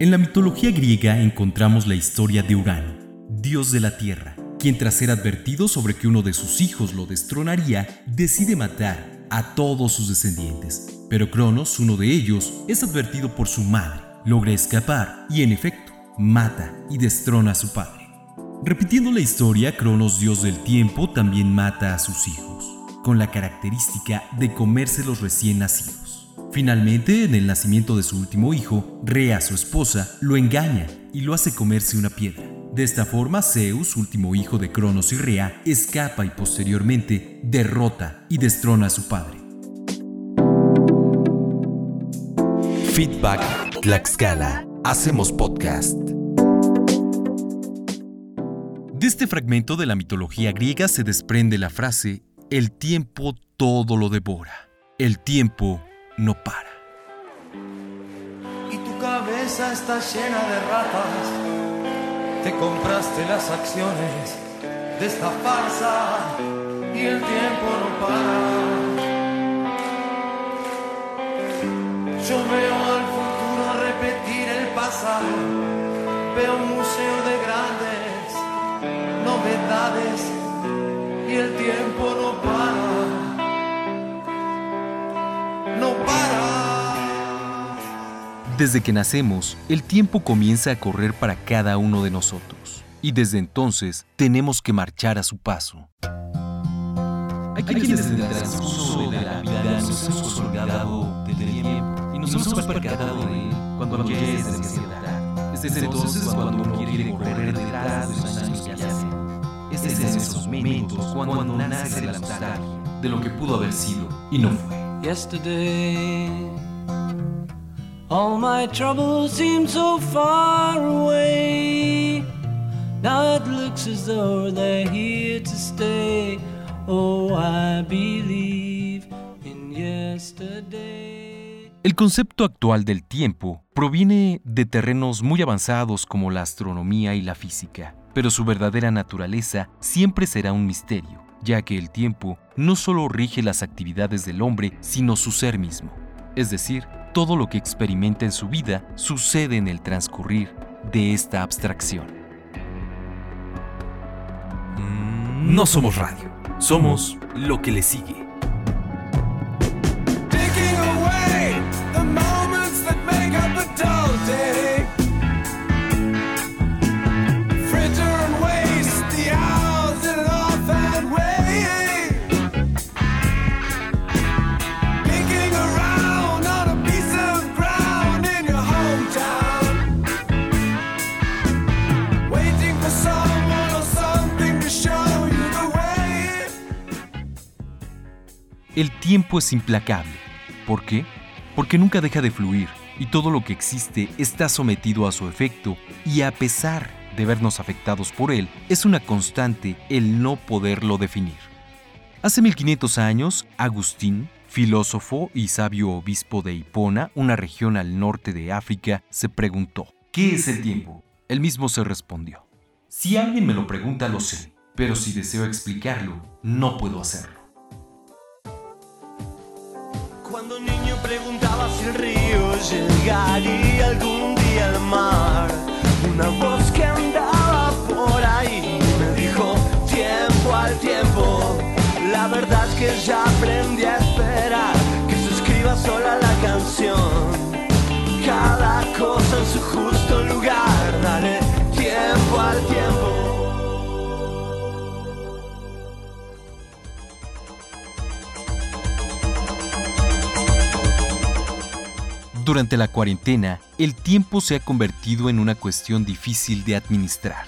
En la mitología griega encontramos la historia de Urano, dios de la tierra, quien tras ser advertido sobre que uno de sus hijos lo destronaría, decide matar a todos sus descendientes. Pero Cronos, uno de ellos, es advertido por su madre, logra escapar y en efecto mata y destrona a su padre. Repitiendo la historia, Cronos, dios del tiempo, también mata a sus hijos, con la característica de comerse los recién nacidos. Finalmente, en el nacimiento de su último hijo, Rea, su esposa, lo engaña y lo hace comerse una piedra. De esta forma, Zeus, último hijo de Cronos y Rea, escapa y posteriormente derrota y destrona a su padre. Feedback Tlaxcala. Hacemos podcast. De este fragmento de la mitología griega se desprende la frase, el tiempo todo lo devora, el tiempo no para. Y tu cabeza está llena de ratas te compraste las acciones de esta farsa y el tiempo no para. Yo veo al futuro repetir el pasado, veo un museo de grandes novedades y el tiempo no para. Desde que nacemos, el tiempo comienza a correr para cada uno de nosotros. Y desde entonces tenemos que marchar a su paso. Hay quienes en el transcurso de la vida nos hemos olvidado del tiempo y nos hemos percatado de él cuando ya es demasiada Es desde entonces cuando uno quiere correr detrás de los años que hacen. Es desde esos momentos cuando nace la nostalgia de lo que pudo haber sido y no fue. Yesterday. All my troubles seem so far away. Now it looks as though they're here to stay. Oh, I believe in yesterday. El concepto actual del tiempo proviene de terrenos muy avanzados como la astronomía y la física, pero su verdadera naturaleza siempre será un misterio, ya que el tiempo no solo rige las actividades del hombre, sino su ser mismo, es decir, todo lo que experimenta en su vida sucede en el transcurrir de esta abstracción. No somos radio, somos lo que le sigue. El tiempo es implacable. ¿Por qué? Porque nunca deja de fluir y todo lo que existe está sometido a su efecto y a pesar de vernos afectados por él, es una constante el no poderlo definir. Hace 1500 años, Agustín, filósofo y sabio obispo de Hipona, una región al norte de África, se preguntó, ¿qué es el tiempo? Él mismo se respondió, si alguien me lo pregunta lo sé, pero si deseo explicarlo, no puedo hacerlo. Preguntaba si el río llegaría algún día al mar. Una voz Durante la cuarentena, el tiempo se ha convertido en una cuestión difícil de administrar.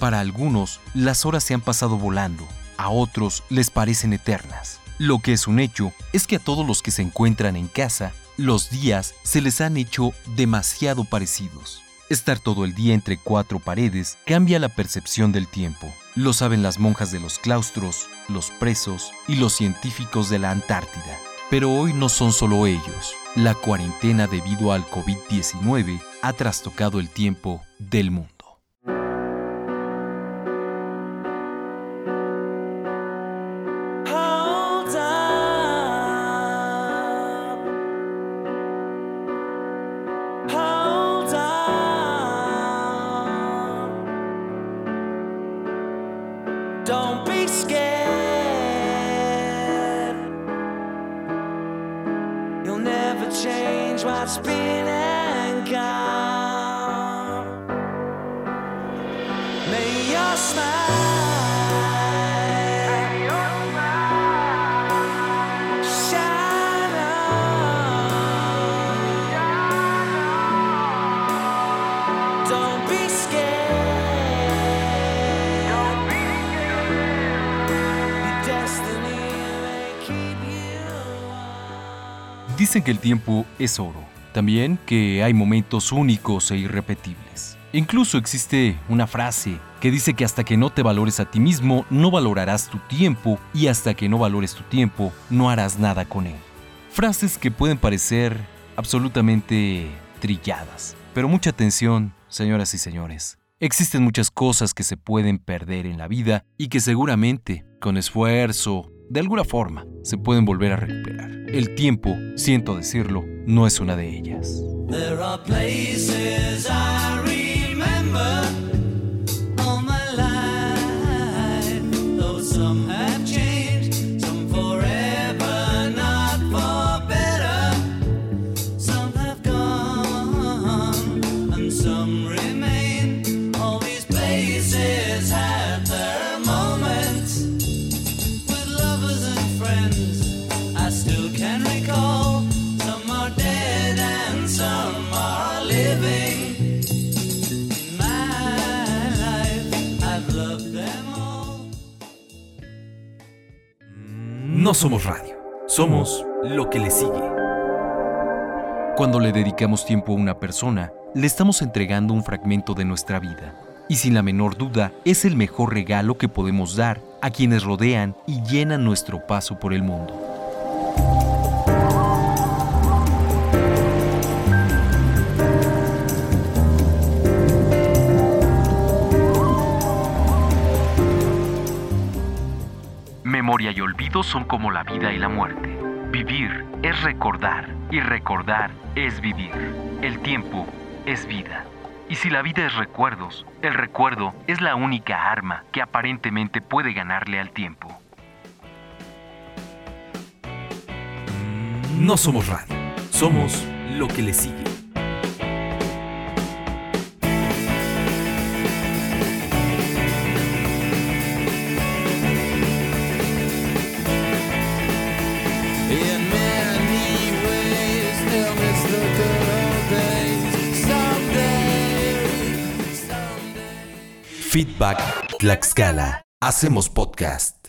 Para algunos, las horas se han pasado volando, a otros les parecen eternas. Lo que es un hecho es que a todos los que se encuentran en casa, los días se les han hecho demasiado parecidos. Estar todo el día entre cuatro paredes cambia la percepción del tiempo. Lo saben las monjas de los claustros, los presos y los científicos de la Antártida. Pero hoy no son solo ellos. La cuarentena debido al COVID-19 ha trastocado el tiempo del mundo. Dicen que el tiempo es oro. También que hay momentos únicos e irrepetibles. Incluso existe una frase que dice que hasta que no te valores a ti mismo, no valorarás tu tiempo y hasta que no valores tu tiempo, no harás nada con él. Frases que pueden parecer absolutamente trilladas. Pero mucha atención, señoras y señores. Existen muchas cosas que se pueden perder en la vida y que seguramente, con esfuerzo, de alguna forma, se pueden volver a recuperar. El tiempo, siento decirlo, no es una de ellas. There are places I remember all No somos radio, somos lo que le sigue. Cuando le dedicamos tiempo a una persona, le estamos entregando un fragmento de nuestra vida. Y sin la menor duda, es el mejor regalo que podemos dar a quienes rodean y llenan nuestro paso por el mundo. Memoria y olvido son como la vida y la muerte. Vivir es recordar y recordar es vivir. El tiempo es vida. Y si la vida es recuerdos, el recuerdo es la única arma que aparentemente puede ganarle al tiempo. No somos radio, somos lo que le sigue. Feedback Tlaxcala. Hacemos podcast.